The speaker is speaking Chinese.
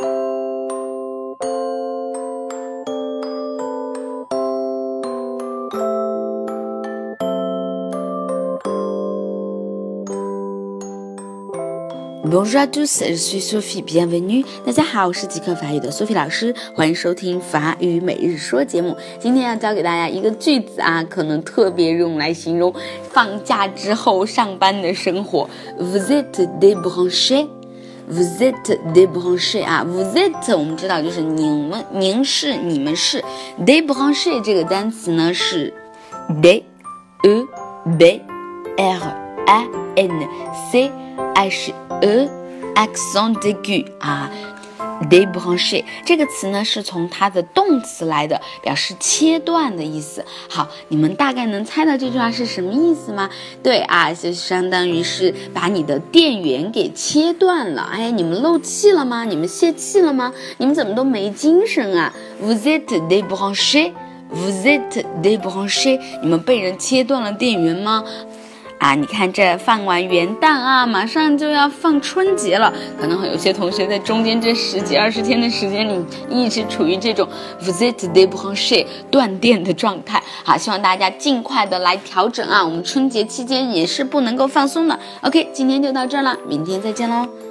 Bonjour à tous, je suis Sophie, bienvenue. 大家好，我是即刻法语的 Sophie 老师，欢迎收听法语每日说节目。今天要教给大家一个句子啊，可能特别用来形容放假之后上班的生活。Vous êtes débranché? Vous êtes débranché 啊，Vous êtes 我们知道就是你们、凝视、你们是。Débranché 这个单词呢是 d e b r a n c h e accent aigu 啊 debranch，这个词呢是从它的动词来的，表示切断的意思。好，你们大概能猜到这句话是什么意思吗？对啊，就相当于是把你的电源给切断了。哎，你们漏气了吗？你们泄气了吗？你们怎么都没精神啊？Vous êtes débranché？Vous êtes débranché？你们被人切断了电源吗？啊，你看这放完元旦啊，马上就要放春节了，可能有些同学在中间这十几二十天的时间里，一直处于这种 visit de b r a n c h e 断电的状态。好，希望大家尽快的来调整啊，我们春节期间也是不能够放松的。OK，今天就到这儿了，明天再见喽。